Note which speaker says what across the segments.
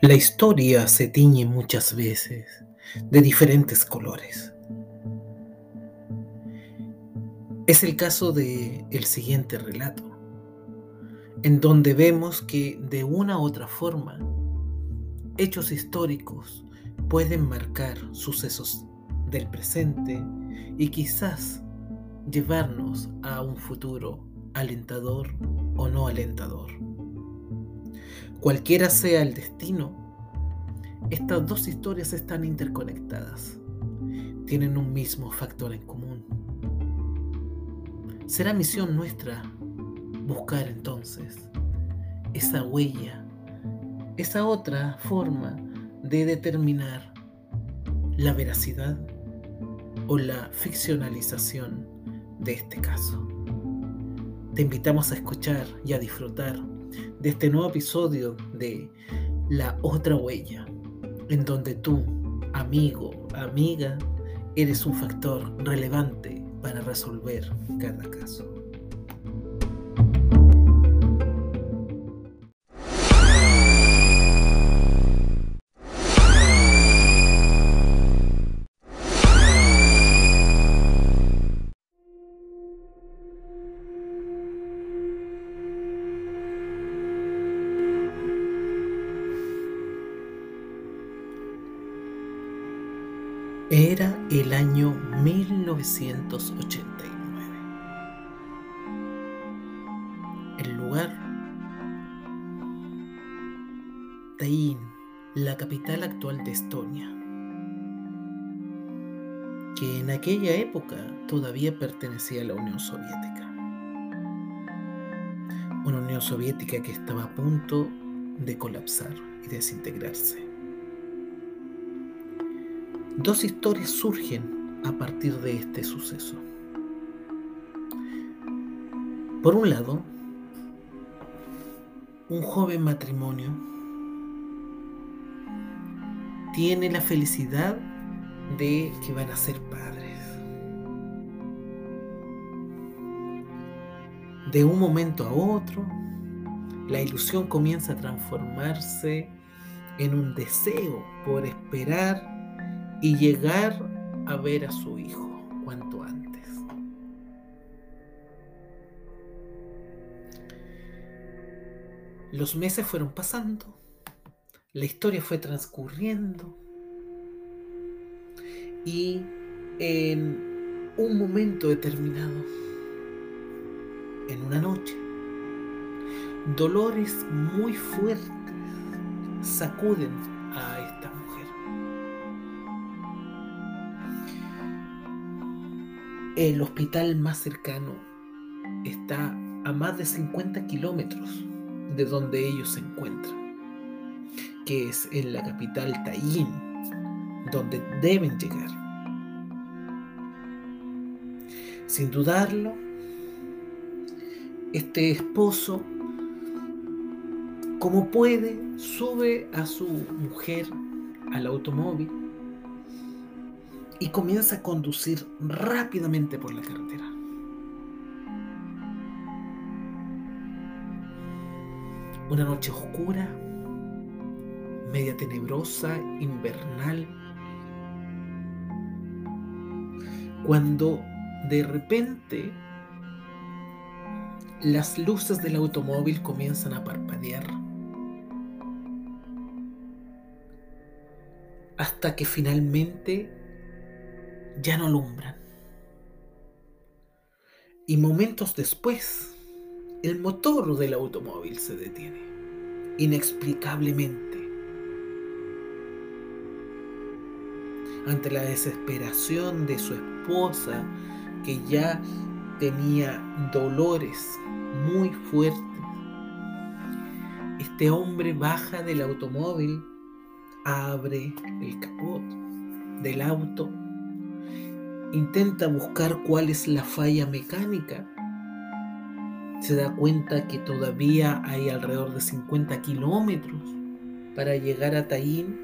Speaker 1: La historia se tiñe muchas veces de diferentes colores. Es el caso de el siguiente relato, en donde vemos que de una u otra forma hechos históricos pueden marcar sucesos del presente y quizás llevarnos a un futuro alentador o no alentador. Cualquiera sea el destino, estas dos historias están interconectadas. Tienen un mismo factor en común. Será misión nuestra buscar entonces esa huella, esa otra forma de determinar la veracidad o la ficcionalización de este caso. Te invitamos a escuchar y a disfrutar de este nuevo episodio de La otra huella, en donde tú, amigo, amiga, eres un factor relevante para resolver cada caso. Año 1989. El lugar, Tallinn, la capital actual de Estonia, que en aquella época todavía pertenecía a la Unión Soviética. Una Unión Soviética que estaba a punto de colapsar y desintegrarse. Dos historias surgen a partir de este suceso. Por un lado, un joven matrimonio tiene la felicidad de que van a ser padres. De un momento a otro, la ilusión comienza a transformarse en un deseo por esperar y llegar a ver a su hijo cuanto antes. Los meses fueron pasando, la historia fue transcurriendo y en un momento determinado, en una noche, dolores muy fuertes sacuden El hospital más cercano está a más de 50 kilómetros de donde ellos se encuentran, que es en la capital Tallinn, donde deben llegar. Sin dudarlo, este esposo, como puede, sube a su mujer al automóvil y comienza a conducir rápidamente por la carretera. Una noche oscura, media tenebrosa, invernal, cuando de repente las luces del automóvil comienzan a parpadear. Hasta que finalmente ya no alumbran. Y momentos después, el motor del automóvil se detiene, inexplicablemente. Ante la desesperación de su esposa, que ya tenía dolores muy fuertes, este hombre baja del automóvil, abre el capot del auto intenta buscar cuál es la falla mecánica. Se da cuenta que todavía hay alrededor de 50 kilómetros para llegar a Taín.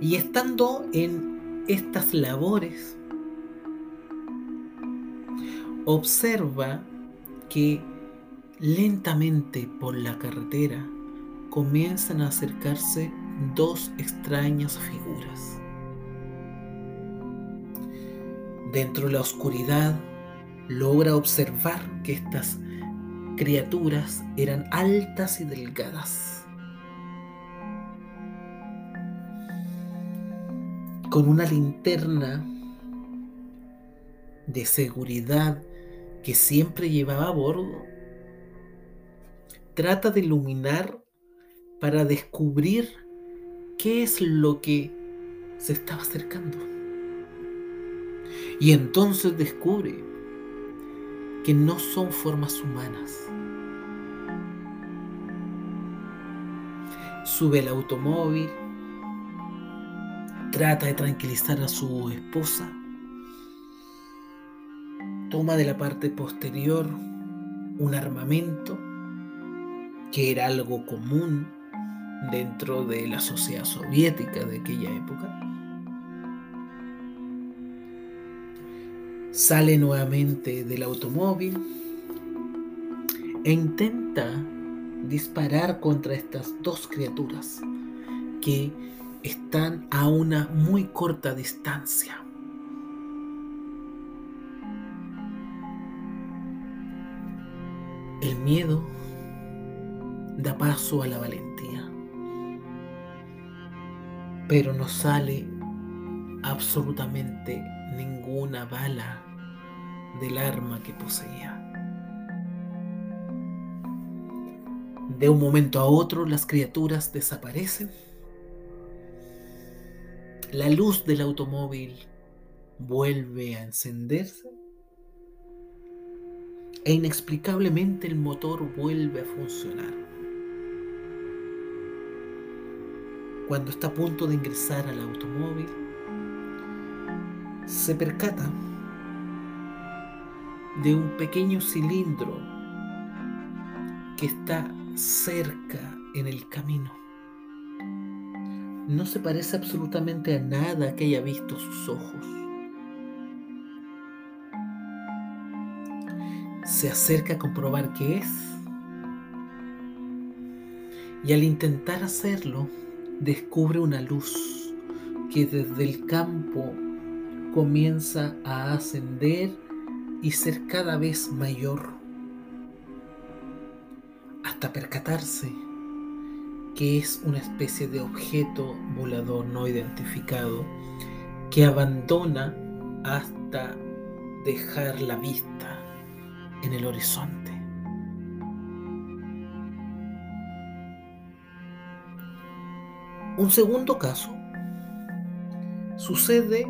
Speaker 1: Y estando en estas labores, observa que Lentamente por la carretera comienzan a acercarse dos extrañas figuras. Dentro de la oscuridad logra observar que estas criaturas eran altas y delgadas. Con una linterna de seguridad que siempre llevaba a bordo, trata de iluminar para descubrir qué es lo que se estaba acercando. Y entonces descubre que no son formas humanas. Sube el automóvil, trata de tranquilizar a su esposa, toma de la parte posterior un armamento que era algo común dentro de la sociedad soviética de aquella época. Sale nuevamente del automóvil e intenta disparar contra estas dos criaturas que están a una muy corta distancia. El miedo da paso a la valentía pero no sale absolutamente ninguna bala del arma que poseía. De un momento a otro las criaturas desaparecen. La luz del automóvil vuelve a encenderse e inexplicablemente el motor vuelve a funcionar. cuando está a punto de ingresar al automóvil, se percata de un pequeño cilindro que está cerca en el camino. No se parece absolutamente a nada que haya visto sus ojos. Se acerca a comprobar qué es. Y al intentar hacerlo, descubre una luz que desde el campo comienza a ascender y ser cada vez mayor, hasta percatarse que es una especie de objeto volador no identificado que abandona hasta dejar la vista en el horizonte. Un segundo caso sucede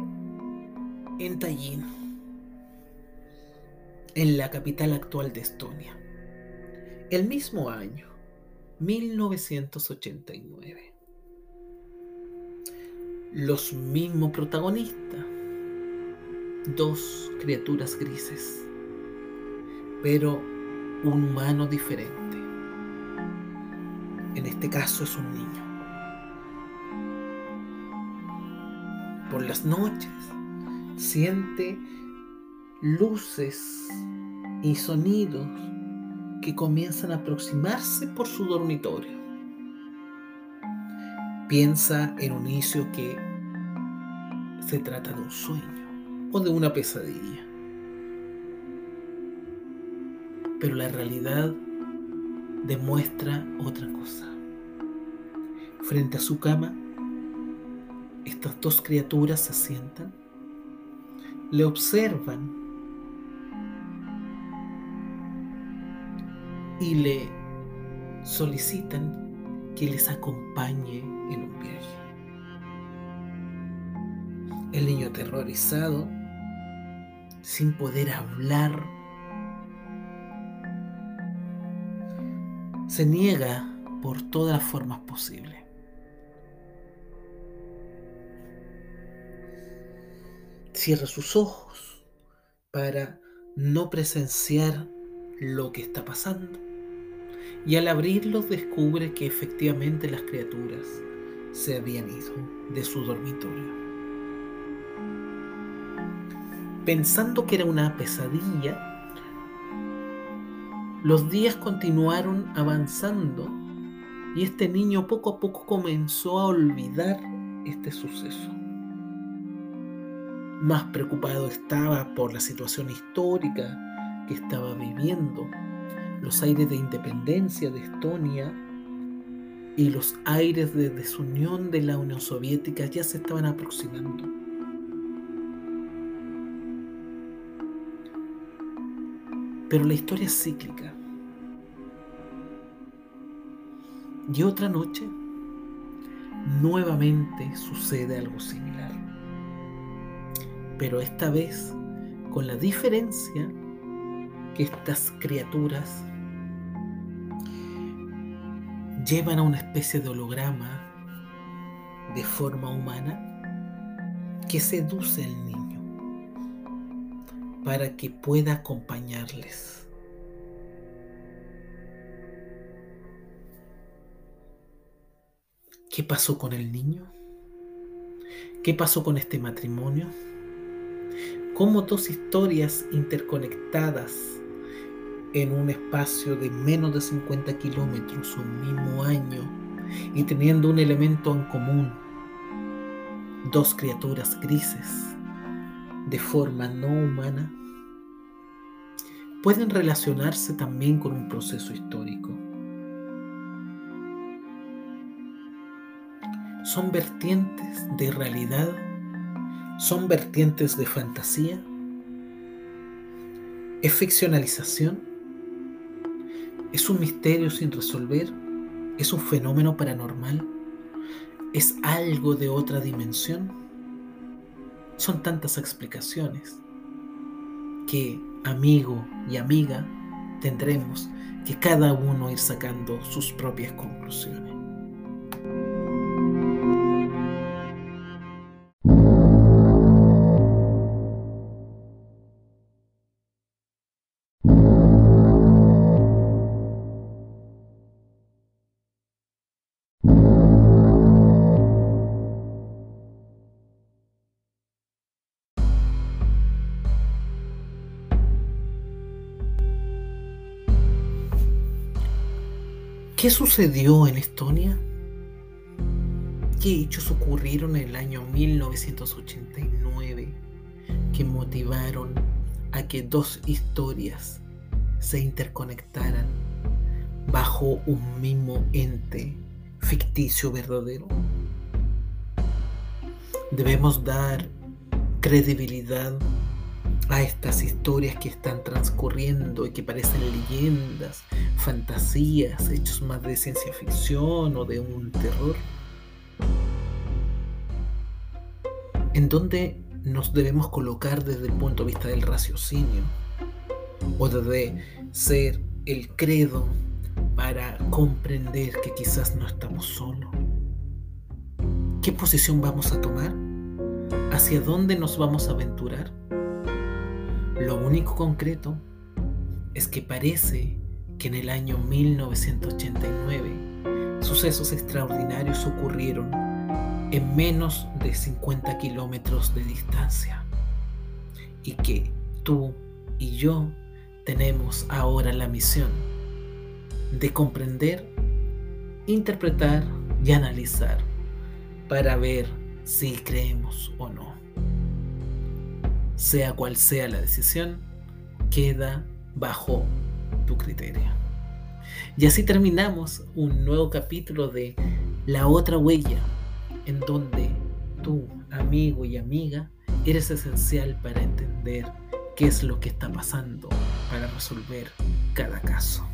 Speaker 1: en Tallinn, en la capital actual de Estonia, el mismo año, 1989. Los mismos protagonistas, dos criaturas grises, pero un humano diferente. En este caso es un niño. por las noches, siente luces y sonidos que comienzan a aproximarse por su dormitorio. Piensa en un inicio que se trata de un sueño o de una pesadilla. Pero la realidad demuestra otra cosa. Frente a su cama estas dos criaturas se sientan, le observan y le solicitan que les acompañe en un viaje. El niño aterrorizado, sin poder hablar, se niega por todas las formas posibles. cierra sus ojos para no presenciar lo que está pasando. Y al abrirlos descubre que efectivamente las criaturas se habían ido de su dormitorio. Pensando que era una pesadilla, Los días continuaron avanzando y este niño poco a poco comenzó a olvidar este suceso. Más preocupado estaba por la situación histórica que estaba viviendo, los aires de independencia de Estonia y los aires de desunión de la Unión Soviética ya se estaban aproximando. Pero la historia es cíclica. Y otra noche, nuevamente sucede algo similar. Pero esta vez con la diferencia que estas criaturas llevan a una especie de holograma de forma humana que seduce al niño para que pueda acompañarles. ¿Qué pasó con el niño? ¿Qué pasó con este matrimonio? ¿Cómo dos historias interconectadas en un espacio de menos de 50 kilómetros, un mismo año, y teniendo un elemento en común, dos criaturas grises, de forma no humana, pueden relacionarse también con un proceso histórico. son vertientes de realidad, son vertientes de fantasía, es ficcionalización, es un misterio sin resolver, es un fenómeno paranormal, es algo de otra dimensión. Son tantas explicaciones que amigo y amiga tendremos que cada uno ir sacando sus propias conclusiones. ¿Qué sucedió en Estonia? ¿Qué hechos ocurrieron en el año 1989 que motivaron a que dos historias se interconectaran bajo un mismo ente ficticio verdadero? Debemos dar credibilidad a estas historias que están transcurriendo y que parecen leyendas, fantasías, hechos más de ciencia ficción o de un terror, en donde nos debemos colocar desde el punto de vista del raciocinio o desde ser el credo para comprender que quizás no estamos solos. ¿Qué posición vamos a tomar? ¿Hacia dónde nos vamos a aventurar? Lo único concreto es que parece que en el año 1989 sucesos extraordinarios ocurrieron en menos de 50 kilómetros de distancia y que tú y yo tenemos ahora la misión de comprender, interpretar y analizar para ver si creemos o no sea cual sea la decisión, queda bajo tu criterio. Y así terminamos un nuevo capítulo de La otra huella, en donde tú, amigo y amiga, eres esencial para entender qué es lo que está pasando para resolver cada caso.